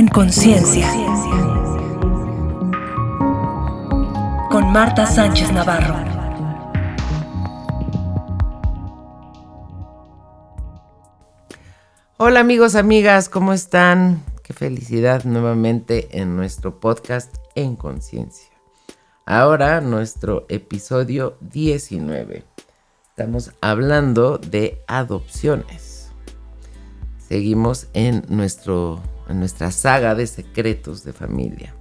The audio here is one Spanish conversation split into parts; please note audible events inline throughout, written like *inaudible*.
En conciencia. Con Marta Sánchez Navarro. Hola amigos, amigas, ¿cómo están? Qué felicidad nuevamente en nuestro podcast En Conciencia. Ahora nuestro episodio 19. Estamos hablando de adopciones. Seguimos en, nuestro, en nuestra saga de secretos de familia.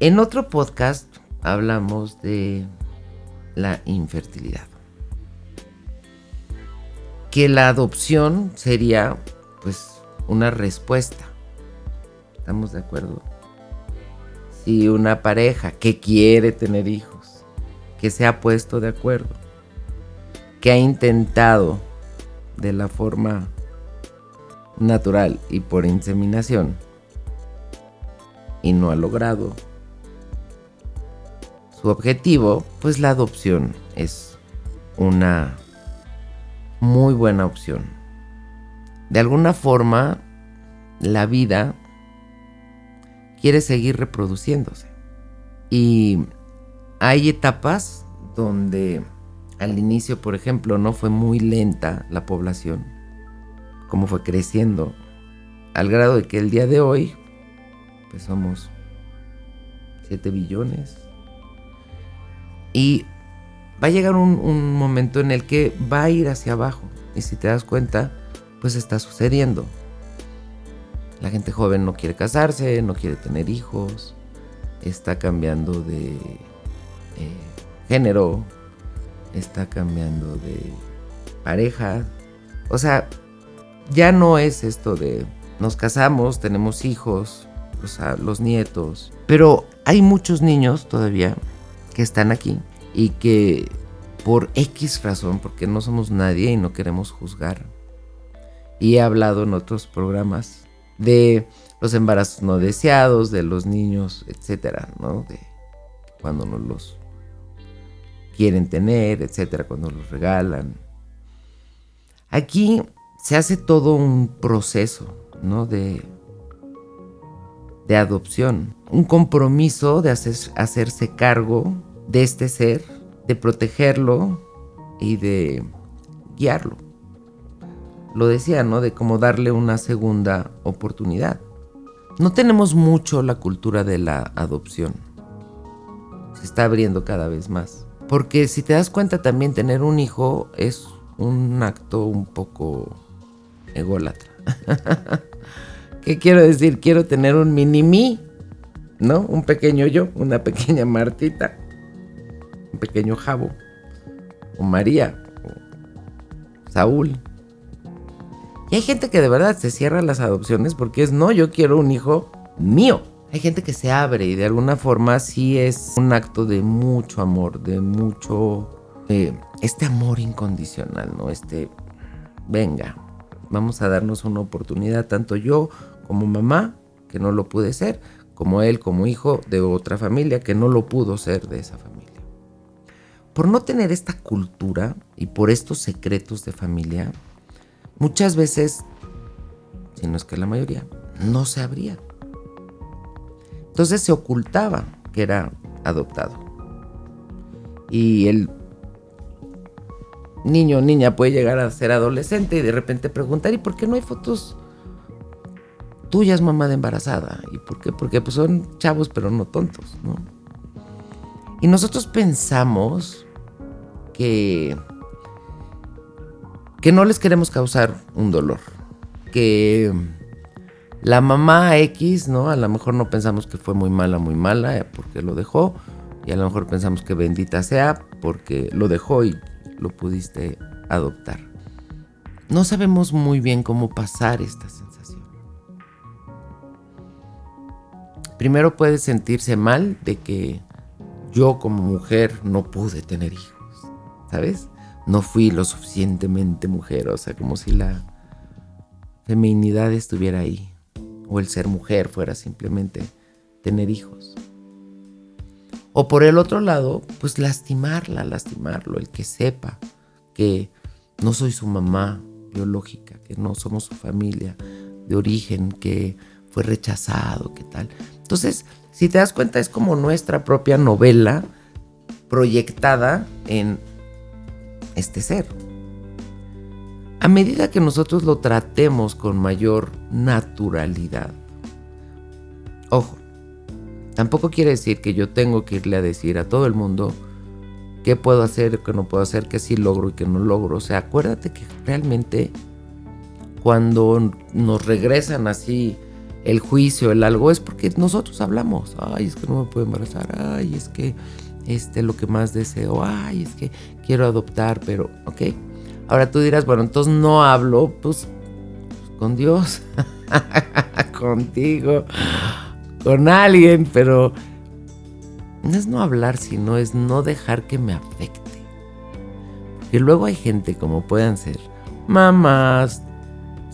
En otro podcast hablamos de la infertilidad. Que la adopción sería pues una respuesta. ¿Estamos de acuerdo? Si una pareja que quiere tener hijos, que se ha puesto de acuerdo, que ha intentado de la forma natural y por inseminación y no ha logrado su objetivo, pues la adopción es una muy buena opción. De alguna forma, la vida quiere seguir reproduciéndose. Y hay etapas donde al inicio, por ejemplo, no fue muy lenta la población, como fue creciendo, al grado de que el día de hoy, pues somos 7 billones. Y va a llegar un, un, momento en el que va a ir hacia abajo. Y si te das cuenta, pues está sucediendo. La gente joven no quiere casarse, no quiere tener hijos, está cambiando de eh, género, está cambiando de pareja. O sea, ya no es esto de nos casamos, tenemos hijos, los nietos. Pero hay muchos niños todavía que están aquí y que por X razón, porque no somos nadie y no queremos juzgar. Y he hablado en otros programas de los embarazos no deseados, de los niños, etcétera, ¿no? De cuando no los quieren tener, etcétera, cuando los regalan. Aquí se hace todo un proceso, ¿no? De, de adopción, un compromiso de hacerse cargo de este ser, de protegerlo y de guiarlo lo decía, ¿no? De cómo darle una segunda oportunidad. No tenemos mucho la cultura de la adopción. Se está abriendo cada vez más. Porque si te das cuenta también tener un hijo es un acto un poco ególatra. *laughs* ¿Qué quiero decir? Quiero tener un mini mí, ¿no? Un pequeño yo, una pequeña Martita, un pequeño Jabo, o María, o Saúl, y hay gente que de verdad se cierra las adopciones porque es, no, yo quiero un hijo mío. Hay gente que se abre y de alguna forma sí es un acto de mucho amor, de mucho... este amor incondicional, ¿no? Este, venga, vamos a darnos una oportunidad, tanto yo como mamá, que no lo pude ser, como él como hijo de otra familia, que no lo pudo ser de esa familia. Por no tener esta cultura y por estos secretos de familia, muchas veces, si no es que la mayoría, no se abría. Entonces se ocultaba que era adoptado. Y el niño o niña puede llegar a ser adolescente y de repente preguntar, ¿y por qué no hay fotos tuyas, mamá de embarazada? ¿Y por qué? Porque pues son chavos pero no tontos, ¿no? Y nosotros pensamos que que no les queremos causar un dolor. Que la mamá X, ¿no? A lo mejor no pensamos que fue muy mala, muy mala, porque lo dejó. Y a lo mejor pensamos que bendita sea porque lo dejó y lo pudiste adoptar. No sabemos muy bien cómo pasar esta sensación. Primero puede sentirse mal de que yo como mujer no pude tener hijos, ¿sabes? no fui lo suficientemente mujer, o sea, como si la feminidad estuviera ahí, o el ser mujer fuera simplemente tener hijos. O por el otro lado, pues lastimarla, lastimarlo, el que sepa que no soy su mamá biológica, que no somos su familia, de origen que fue rechazado, qué tal. Entonces, si te das cuenta, es como nuestra propia novela proyectada en este ser. A medida que nosotros lo tratemos con mayor naturalidad, ojo, tampoco quiere decir que yo tengo que irle a decir a todo el mundo qué puedo hacer, qué no puedo hacer, qué sí logro y qué no logro. O sea, acuérdate que realmente cuando nos regresan así el juicio, el algo, es porque nosotros hablamos. Ay, es que no me puedo embarazar. Ay, es que este lo que más deseo. Ay, es que quiero adoptar, pero, ¿ok? Ahora tú dirás, bueno, entonces no hablo, pues, con Dios, *laughs* contigo, con alguien, pero no es no hablar, sino es no dejar que me afecte. Porque luego hay gente como puedan ser mamás,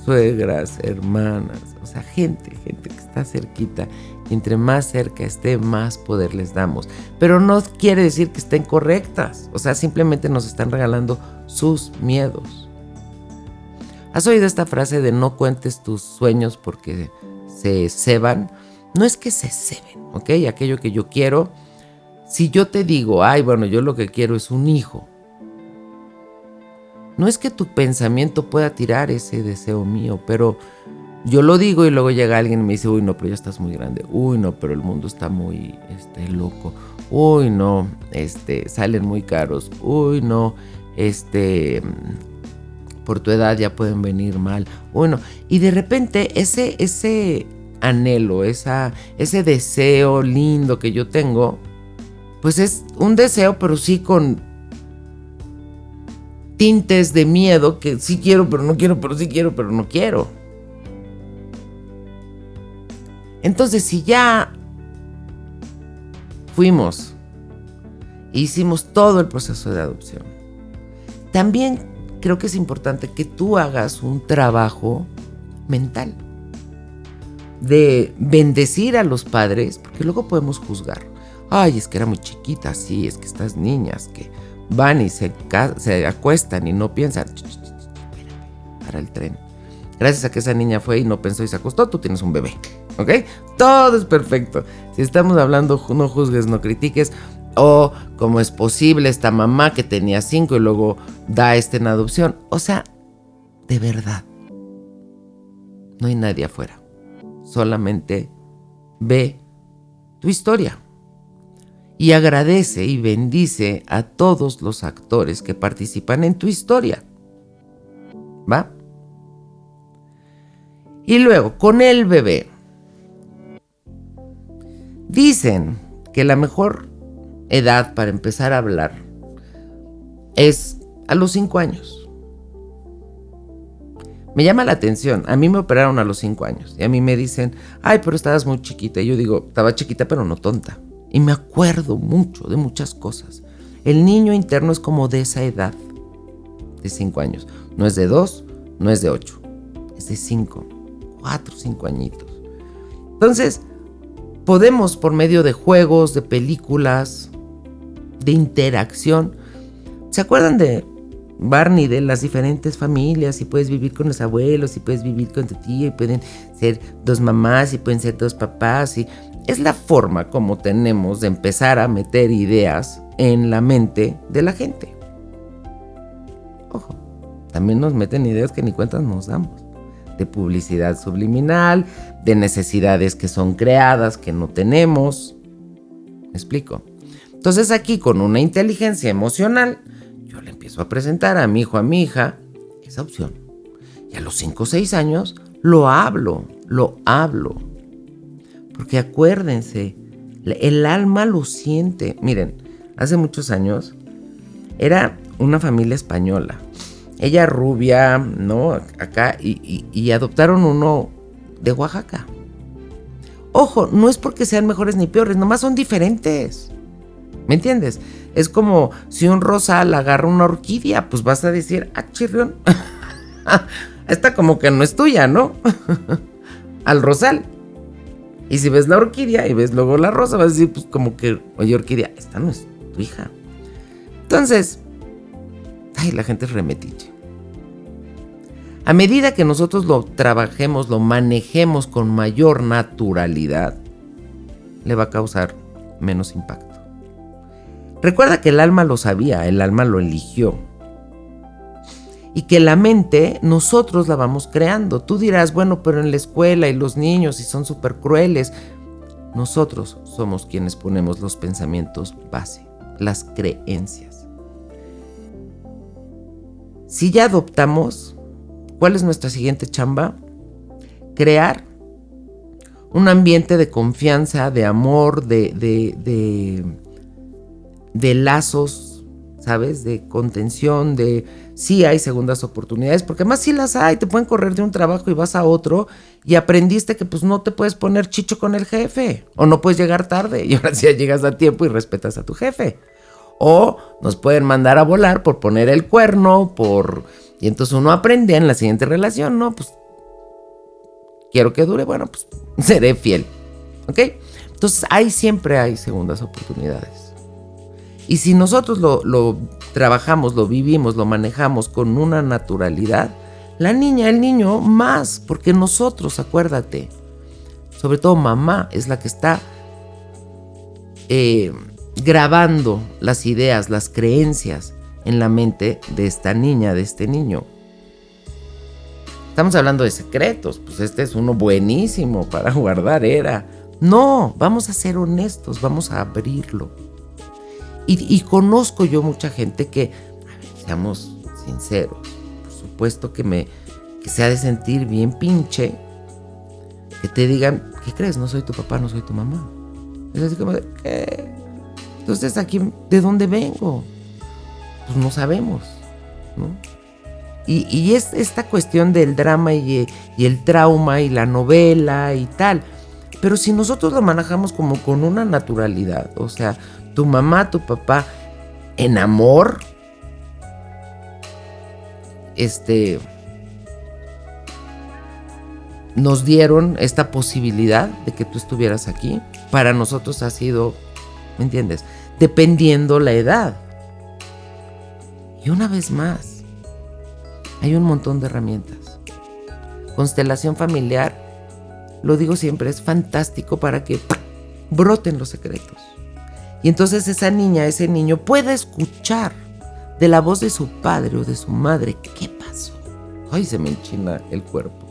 suegras, hermanas, o sea, gente, gente que está cerquita. Y entre más cerca esté, más poder les damos. Pero no quiere decir que estén correctas. O sea, simplemente nos están regalando sus miedos. ¿Has oído esta frase de no cuentes tus sueños porque se ceban? No es que se ceben, ¿ok? Aquello que yo quiero. Si yo te digo, ay, bueno, yo lo que quiero es un hijo, no es que tu pensamiento pueda tirar ese deseo mío, pero yo lo digo y luego llega alguien y me dice, uy, no, pero ya estás muy grande. Uy, no, pero el mundo está muy este, loco. Uy, no, este, salen muy caros. Uy, no, este, por tu edad ya pueden venir mal. Uy, no. Y de repente ese, ese anhelo, esa, ese deseo lindo que yo tengo, pues es un deseo, pero sí con tintes de miedo que sí quiero, pero no quiero, pero sí quiero, pero no quiero. Entonces, si ya fuimos, hicimos todo el proceso de adopción, también creo que es importante que tú hagas un trabajo mental de bendecir a los padres, porque luego podemos juzgar. Ay, es que era muy chiquita, sí, es que estas niñas que van y se, acuestan y no piensan para el tren. Gracias a que esa niña fue y no pensó y se acostó, tú tienes un bebé. ¿Ok? Todo es perfecto. Si estamos hablando, no juzgues, no critiques. O como es posible esta mamá que tenía cinco y luego da este en adopción. O sea, de verdad. No hay nadie afuera. Solamente ve tu historia y agradece y bendice a todos los actores que participan en tu historia. ¿Va? Y luego, con el bebé. Dicen que la mejor edad para empezar a hablar es a los 5 años. Me llama la atención. A mí me operaron a los 5 años. Y a mí me dicen, ay, pero estabas muy chiquita. Y yo digo, estaba chiquita, pero no tonta. Y me acuerdo mucho de muchas cosas. El niño interno es como de esa edad, de 5 años. No es de 2, no es de 8, es de 5, 4, 5 añitos. Entonces, podemos por medio de juegos, de películas, de interacción. ¿Se acuerdan de Barney, de las diferentes familias? Y puedes vivir con los abuelos, y puedes vivir con tu tía, y pueden ser dos mamás, y pueden ser dos papás, y es la forma como tenemos de empezar a meter ideas en la mente de la gente. Ojo, también nos meten ideas que ni cuentas nos damos. De publicidad subliminal, de necesidades que son creadas, que no tenemos. ¿Me explico? Entonces aquí con una inteligencia emocional, yo le empiezo a presentar a mi hijo, a mi hija, esa opción. Y a los 5 o 6 años lo hablo, lo hablo, porque acuérdense, el alma lo siente. Miren, hace muchos años era una familia española. Ella rubia, ¿no? Acá, y, adoptaron uno de Oaxaca. Ojo, no es porque sean mejores ni peores, nomás son diferentes. ¿Me entiendes? Es como si un rosal agarra una orquídea, pues vas a decir, ah, chirrión. *laughs* Esta como que no es tuya, ¿no? *laughs* Al rosal. Y si ves la orquídea y ves luego la rosa, vas a decir, pues como que, oye, orquídea, esta no es tu hija. Entonces, ay, la gente es remetiche. A medida que nosotros lo trabajemos, lo manejemos con mayor naturalidad, le va a causar menos impacto. Recuerda que el alma lo sabía, el alma lo eligió. Y que la mente nosotros la vamos creando. Tú dirás, bueno, pero en la escuela y los niños y son súper crueles. Nosotros somos quienes ponemos los pensamientos base, las creencias. Si ya adoptamos, ¿cuál es nuestra siguiente chamba? Crear un ambiente de confianza, de amor, de, de, de, lazos, ¿sabes? De contención, de sí hay segundas oportunidades, porque más si las hay, te pueden correr de un trabajo y vas a otro y aprendiste que pues no te puedes poner chicho con el jefe o no puedes llegar tarde y ahora sí llegas a tiempo y respetas a tu jefe. O nos pueden mandar a volar por poner el cuerno, por... Y entonces uno aprende en la siguiente relación, ¿no? Pues quiero que dure, bueno, pues *laughs* seré fiel. ¿Ok? Entonces ahí siempre hay segundas oportunidades. Y si nosotros lo, trabajamos, lo vivimos, lo manejamos con una naturalidad, la niña, el niño más, porque nosotros, acuérdate, sobre todo mamá es la que está eh, grabando las ideas, las creencias en la mente de esta niña, de este niño. Estamos hablando de secretos, pues este es uno buenísimo para *laughs* guardar, era. No, vamos a ser honestos, vamos a abrirlo. Y, conozco yo mucha gente que, seamos sinceros, por supuesto que me que se ha de sentir bien pinche, que te digan, ¿qué crees? No soy tu papá, no soy tu mamá. Es ¿qué? Entonces aquí, ¿de dónde vengo? Pues no sabemos, ¿no? Y, es esta cuestión del drama y, el trauma y la novela y tal. Pero si nosotros lo manejamos como con una naturalidad, o sea, tu mamá, tu papá, en amor, este, nos dieron esta posibilidad de que tú estuvieras aquí. Para nosotros ha sido, ¿me entiendes? Dependiendo la edad. Y una vez más, hay un montón de herramientas. Constelación familiar, lo digo siempre, es fantástico para que broten los secretos. Y entonces esa niña, ese niño pueda escuchar de la voz de su padre o de su madre qué pasó. Ay, se me enchina el cuerpo.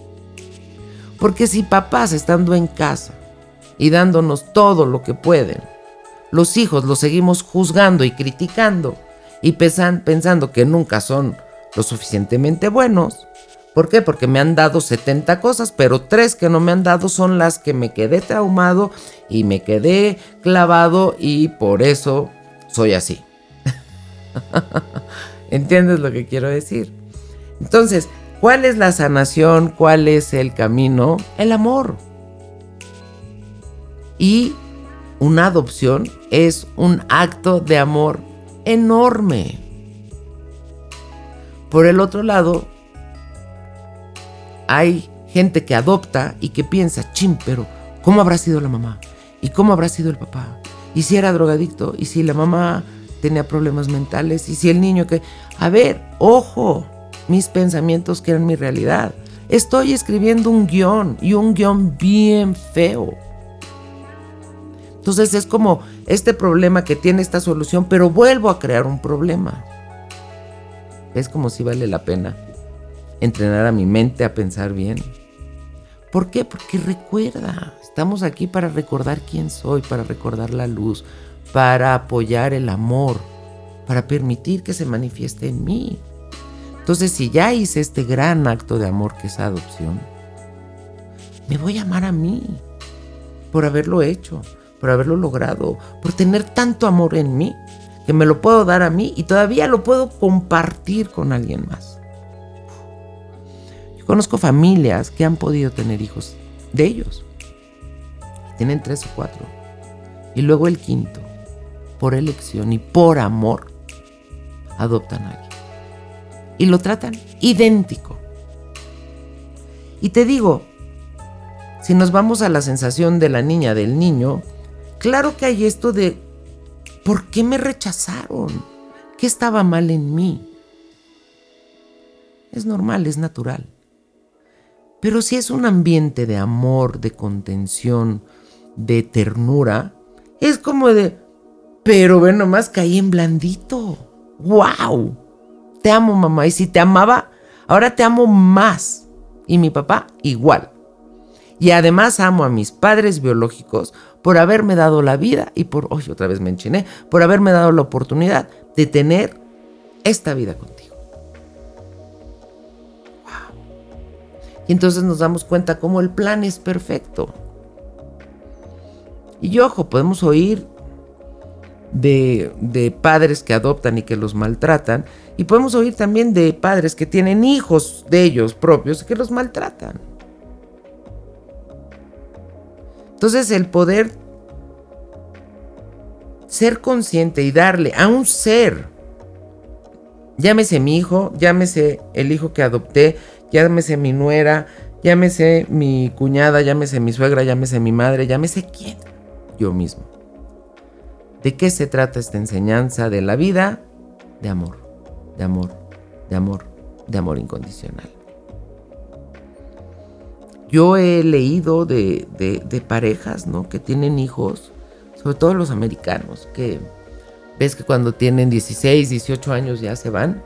Porque si papás estando en casa y dándonos todo lo que pueden, los hijos los seguimos juzgando y criticando y pensando que nunca son lo suficientemente buenos. ¿Por qué? Porque me han dado 70 cosas, pero tres que no me han dado son las que me quedé traumado y me quedé clavado y por eso soy así. *laughs* ¿Entiendes lo que quiero decir? Entonces, ¿cuál es la sanación? ¿Cuál es el camino? El amor. Y una adopción es un acto de amor enorme. Por el otro lado, hay gente que adopta y que piensa, chim, pero ¿cómo habrá sido la mamá? ¿Y cómo habrá sido el papá? ¿Y si era drogadicto? ¿Y si la mamá tenía problemas mentales? ¿Y si el niño que... A ver, ojo, mis pensamientos que eran mi realidad. Estoy escribiendo un guion y un guion bien feo. Entonces es como este problema que tiene esta solución, pero vuelvo a crear un problema. ¿Ves como si vale la pena entrenar a mi mente a pensar bien? ¿Por qué? Porque recuerda, estamos aquí para recordar quién soy, para recordar la luz, para apoyar el amor, para permitir que se manifieste en mí. Entonces, si ya hice este gran acto de amor que es adopción, me voy a amar a mí por haberlo hecho, por haberlo logrado, por tener tanto amor en mí que me lo puedo dar a mí y todavía lo puedo compartir con alguien más. Conozco familias que han podido tener hijos de ellos. Tienen tres o cuatro. Y luego el quinto, por elección y por amor, adoptan a alguien. Y lo tratan idéntico. Y te digo, si nos vamos a la sensación de la niña, del niño, claro que hay esto de ¿Por qué me rechazaron? ¿Qué estaba mal en mí? Es normal, es natural. Pero si es un ambiente de amor, de contención, de ternura, es como de, pero ve nomás caí en blandito. ¡Wow! Te amo, mamá. Y si te amaba, ahora te amo más. Y mi papá igual. Y además amo a mis padres biológicos por haberme dado la vida y por, hoy otra vez me enchiné, por haberme dado la oportunidad de tener esta vida contigo. Y entonces nos damos cuenta cómo el plan es perfecto. Y ojo, podemos oír de, de, padres que adoptan y que los maltratan. Y podemos oír también de padres que tienen hijos de ellos propios que los maltratan. Entonces el poder ser consciente y darle a un ser, llámese mi hijo, llámese el hijo que adopté, llámese mi nuera, llámese mi cuñada, llámese mi suegra, llámese mi madre, llámese quién, yo mismo. ¿De qué se trata esta enseñanza de la vida? De amor, de amor, de amor, de amor incondicional. Yo he leído de, parejas, ¿no? Que tienen hijos, sobre todo los americanos, que ves que cuando tienen 16, 18 años ya se van.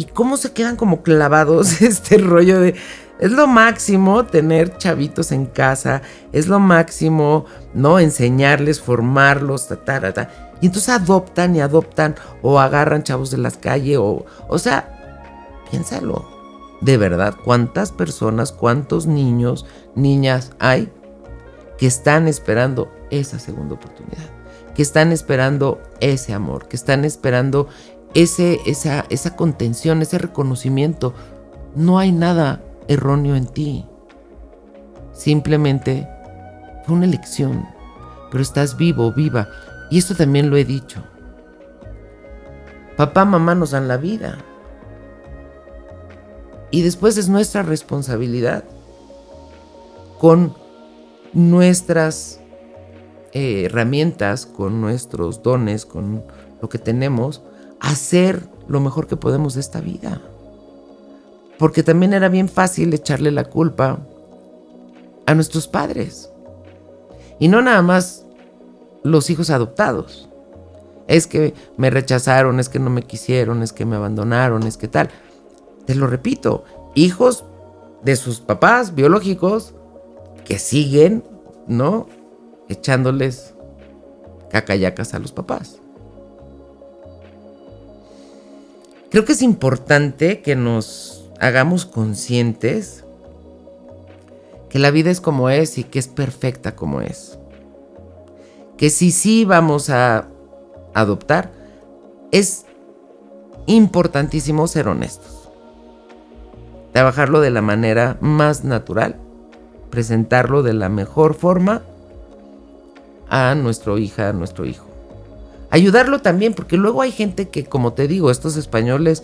Y cómo se quedan como clavados *laughs* este rollo de... Es lo máximo tener chavitos en casa, es lo máximo, ¿no? Enseñarles, formarlos, ta, Y entonces adoptan y adoptan o agarran chavos de las calles o... O sea, piénsalo. De verdad, cuántas personas, cuántos niños, niñas hay que están esperando esa segunda oportunidad, que están esperando ese amor, que están esperando ese, esa, esa contención, ese reconocimiento. No hay nada erróneo en ti. Simplemente fue una elección, pero estás vivo, viva. Y esto también lo he dicho. Papá, mamá nos dan la vida. Y después es nuestra responsabilidad con nuestras eh, herramientas, con nuestros dones, con lo que tenemos, hacer lo mejor que podemos de esta vida. Porque también era bien fácil echarle la culpa a nuestros padres. Y no nada más los hijos adoptados. Es que me rechazaron, es que no me quisieron, es que me abandonaron, es que tal. Te lo repito, hijos de sus papás biológicos que siguen, ¿no? Echándoles cacayacas a los papás. Creo que es importante que nos hagamos conscientes que la vida es como es y que es perfecta como es. Que si sí vamos a adoptar, es importantísimo ser honestos trabajarlo de la manera más natural, presentarlo de la mejor forma a nuestro hija, a nuestro hijo. Ayudarlo también, porque luego hay gente que, como te digo, estos españoles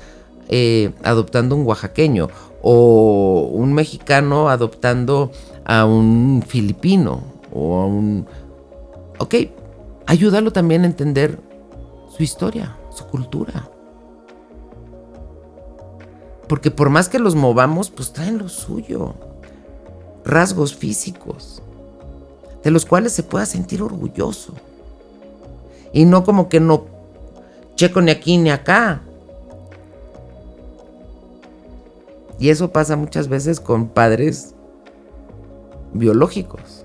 eh, adoptando un oaxaqueño o un mexicano adoptando a un filipino o a un... Ok, ayúdalo también a entender su historia, su cultura. Porque por más que los movamos, pues traen lo suyo. Rasgos físicos. De los cuales se pueda sentir orgulloso. Y no como que no checo ni aquí ni acá. Y eso pasa muchas veces con padres biológicos.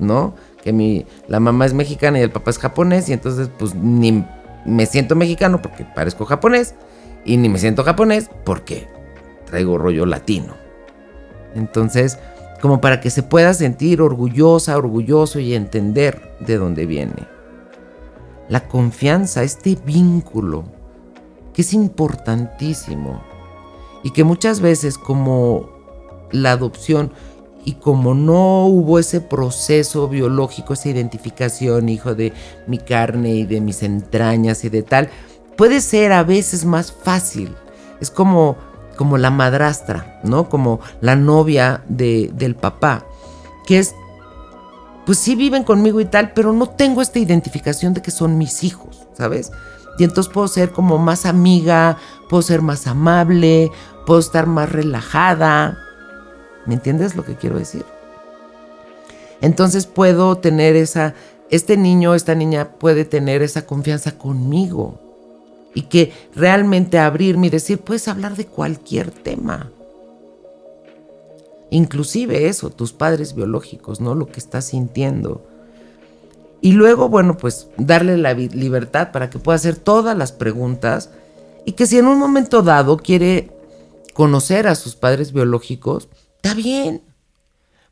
¿No? Que mi, la mamá es mexicana y el papá es japonés. Y entonces, pues ni me siento mexicano porque parezco japonés y ni me siento japonés porque traigo rollo latino. Entonces, como para que se pueda sentir orgullosa, orgulloso y entender de dónde viene. La confianza, este vínculo, que es importantísimo y que muchas veces como la adopción y como no hubo ese proceso biológico, esa identificación, hijo de mi carne y de mis entrañas y de tal, puede ser a veces más fácil. Es como, como la madrastra, ¿no? Como la novia de, del papá, que es, pues sí viven conmigo y tal, pero no tengo esta identificación de que son mis hijos, ¿sabes? Y entonces puedo ser como más amiga, puedo ser más amable, puedo estar más relajada. ¿Me entiendes lo que quiero decir? Entonces puedo tener esa, este niño, esta niña puede tener esa confianza conmigo y que realmente abrirme y decir, puedes hablar de cualquier tema. Inclusive eso, tus padres biológicos, ¿no? Lo que estás sintiendo. Y luego, bueno, pues darle la libertad para que pueda hacer todas las preguntas y que si en un momento dado quiere conocer a sus padres biológicos, está bien.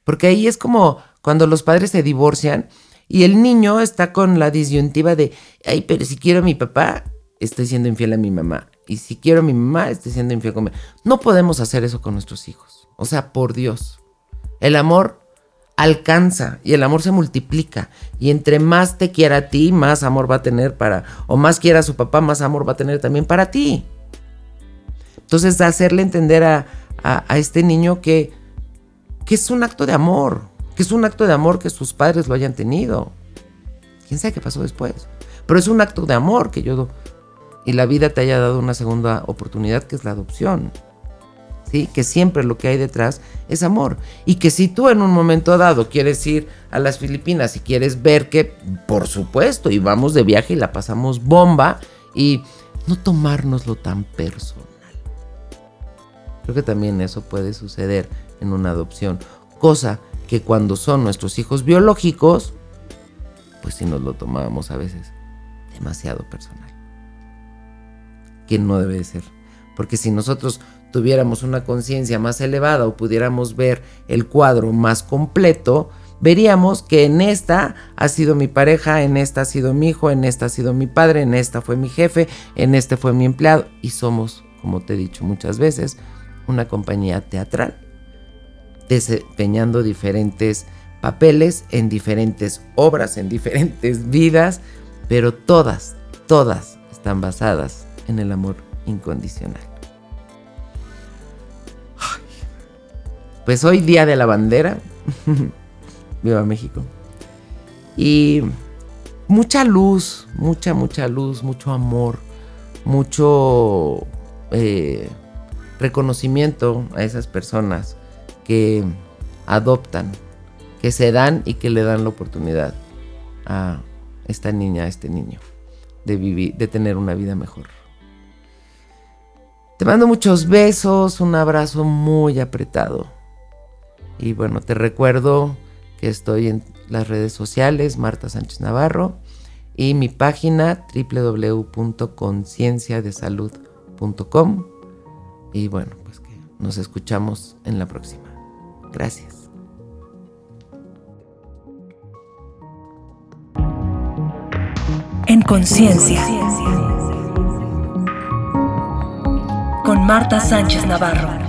Porque ahí es como cuando los padres se divorcian y el niño está con la disyuntiva de, ay, pero si quiero a mi papá, estoy siendo infiel a mi mamá. Y si quiero a mi mamá, estoy siendo infiel con mi No podemos hacer eso con nuestros hijos. O sea, por Dios. El amor alcanza y el amor se multiplica. Y entre más te quiera a ti, más amor va a tener para, o más quiera a su papá, más amor va a tener también para ti. Entonces, hacerle entender a, a, este niño que, que es un acto de amor, que es un acto de amor que sus padres lo hayan tenido. ¿Quién sabe qué pasó después? Pero es un acto de amor que yo y la vida te haya dado una segunda oportunidad que es la adopción. ¿Sí? Que siempre lo que hay detrás es amor. Y que si tú en un momento dado quieres ir a las Filipinas y quieres ver que, por supuesto, y vamos de viaje y la pasamos bomba y no tomárnoslo tan personal. Creo que también eso puede suceder en una adopción. Cosa que cuando son nuestros hijos biológicos, pues si nos lo tomábamos a veces demasiado personal. Que no debe de ser. Porque si nosotros tuviéramos una conciencia más elevada o pudiéramos ver el cuadro más completo, veríamos que en esta ha sido mi pareja, en esta ha sido mi hijo, en esta ha sido mi padre, en esta fue mi jefe, en este fue mi empleado y somos, como te he dicho muchas veces, una compañía teatral, desempeñando diferentes papeles en diferentes obras, en diferentes vidas, pero todas, todas están basadas en el amor incondicional. Pues hoy día de la bandera, *laughs* viva México, y mucha luz, mucha, mucha luz, mucho amor, mucho... Eh, reconocimiento a esas personas que adoptan, que se dan y que le dan la oportunidad a esta niña, a este niño, de vivir, de tener una vida mejor. Te mando muchos besos, un abrazo muy apretado. Y bueno, te recuerdo que estoy en las redes sociales, Marta Sánchez Navarro, y mi página www.concienciadesalud.com y bueno, pues que nos escuchamos en la próxima. Gracias. En conciencia. Con Marta Sánchez Navarro.